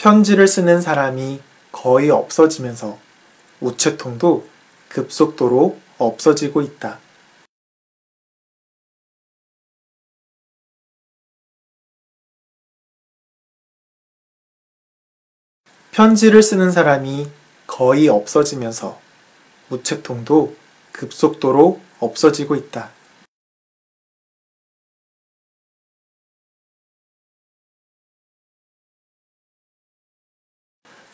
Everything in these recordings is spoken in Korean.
편지를 쓰는 사람이 거의 없어지면서 우체통도 급속도로 없어지고 있다. 편지를 쓰는 사람이 거의 없어지면서 우체통도 급속도로 없어지고 있다.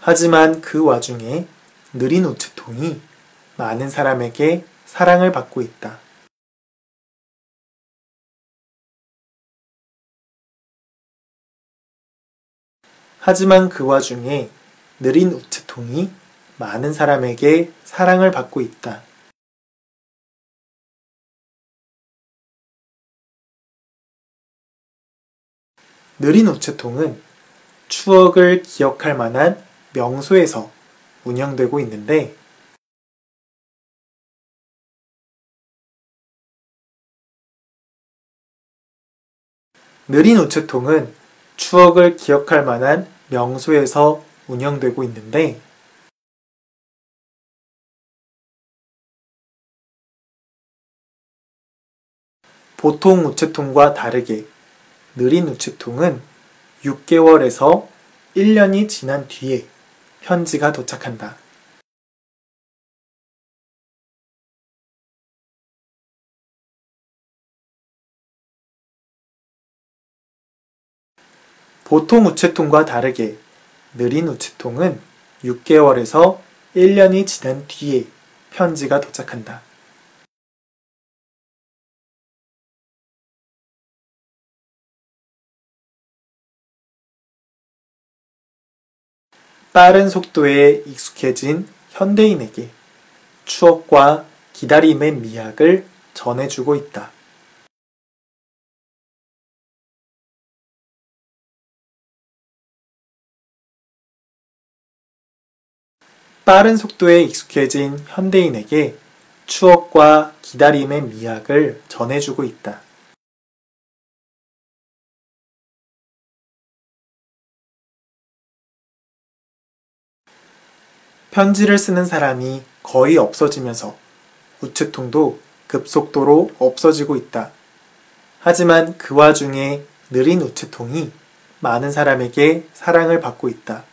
하지만 그 와중에 느린 우체통이 많은 사람에게 사랑을 받고 있다. 하지만 그 와중에 느린 우체통이 많은 사람에게 사랑을 받고 있다. 느린 우체통은 추억을 기억할 만한 명소에서 운영되고 있는데 느린 우체통은 추억을 기억할 만한 명소에서 운영되고 있는데 보통 우체통과 다르게 느린 우체통은 6개월에서 1년이 지난 뒤에 편지가 도착한다. 보통 우체통과 다르게 느린 우체통은 6개월에서 1년이 지난 뒤에 편지가 도착한다. 빠른 속도에 익숙해진 현대인에게 추억과 기다림의 미학을 전해주고 있다. 빠른 속도에 익숙해진 현대인에게 추억과 기다림의 미학을 전해주고 있다. 편지를 쓰는 사람이 거의 없어지면서 우체통도 급속도로 없어지고 있다. 하지만 그 와중에 느린 우체통이 많은 사람에게 사랑을 받고 있다.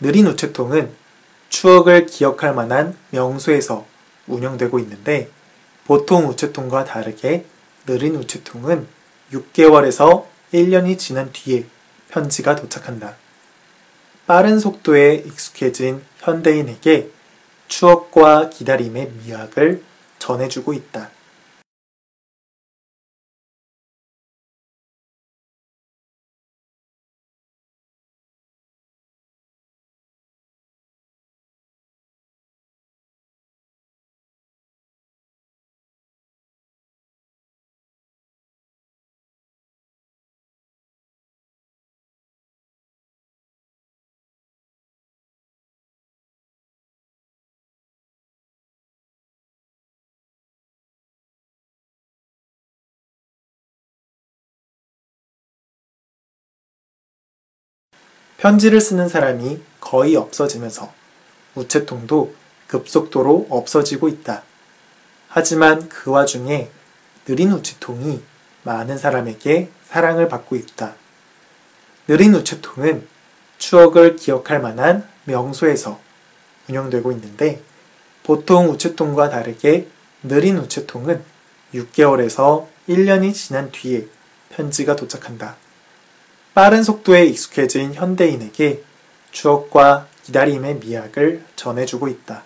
느린 우체통은 추억을 기억할 만한 명소에서 운영되고 있는데 보통 우체통과 다르게 느린 우체통은 6개월에서 1년이 지난 뒤에 편지가 도착한다. 빠른 속도에 익숙해진 현대인에게 추억과 기다림의 미학을 전해주고 있다. 편지를 쓰는 사람이 거의 없어지면서 우체통도 급속도로 없어지고 있다. 하지만 그 와중에 느린 우체통이 많은 사람에게 사랑을 받고 있다. 느린 우체통은 추억을 기억할 만한 명소에서 운영되고 있는데 보통 우체통과 다르게 느린 우체통은 6개월에서 1년이 지난 뒤에 편지가 도착한다. 빠른 속도에 익숙해진 현대인에게 추억과 기다림의 미학을 전해주고 있다.